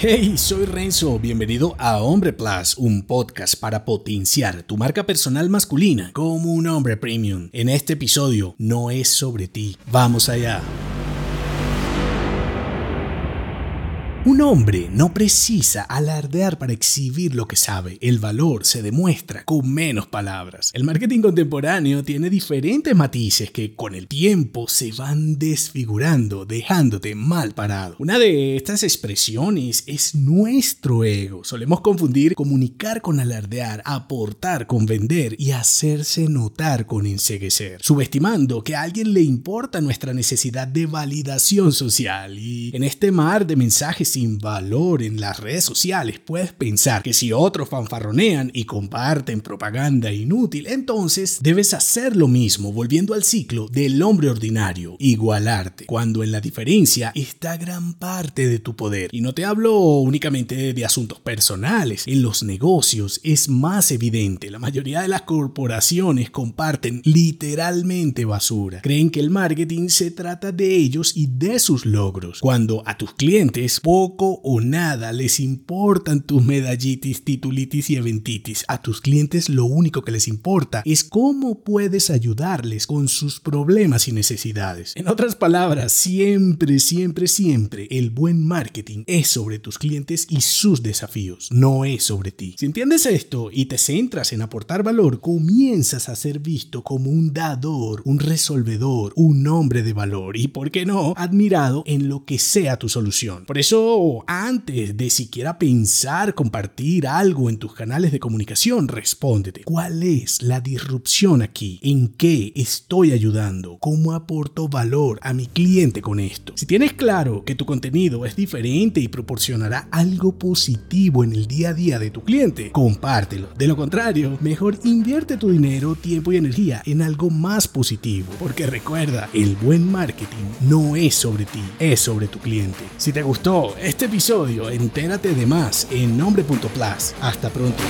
Hey, soy Renzo, bienvenido a Hombre Plus, un podcast para potenciar tu marca personal masculina como un hombre premium. En este episodio no es sobre ti, vamos allá. Un hombre no precisa alardear para exhibir lo que sabe. El valor se demuestra con menos palabras. El marketing contemporáneo tiene diferentes matices que con el tiempo se van desfigurando, dejándote mal parado. Una de estas expresiones es nuestro ego. Solemos confundir comunicar con alardear, aportar con vender y hacerse notar con enseguecer, subestimando que a alguien le importa nuestra necesidad de validación social. Y en este mar de mensajes sin valor en las redes sociales, puedes pensar que si otros fanfarronean y comparten propaganda inútil, entonces debes hacer lo mismo, volviendo al ciclo del hombre ordinario, igualarte, cuando en la diferencia está gran parte de tu poder. Y no te hablo únicamente de asuntos personales, en los negocios es más evidente, la mayoría de las corporaciones comparten literalmente basura, creen que el marketing se trata de ellos y de sus logros, cuando a tus clientes poco o nada les importan tus medallitis, titulitis y eventitis. A tus clientes lo único que les importa es cómo puedes ayudarles con sus problemas y necesidades. En otras palabras, siempre, siempre, siempre el buen marketing es sobre tus clientes y sus desafíos, no es sobre ti. Si entiendes esto y te centras en aportar valor, comienzas a ser visto como un dador, un resolvedor, un hombre de valor y, ¿por qué no?, admirado en lo que sea tu solución. Por eso antes de siquiera pensar compartir algo en tus canales de comunicación, respóndete. ¿Cuál es la disrupción aquí? ¿En qué estoy ayudando? ¿Cómo aporto valor a mi cliente con esto? Si tienes claro que tu contenido es diferente y proporcionará algo positivo en el día a día de tu cliente, compártelo. De lo contrario, mejor invierte tu dinero, tiempo y energía en algo más positivo. Porque recuerda, el buen marketing no es sobre ti, es sobre tu cliente. Si te gustó este episodio, entérate de más en nombre.plus. Hasta pronto.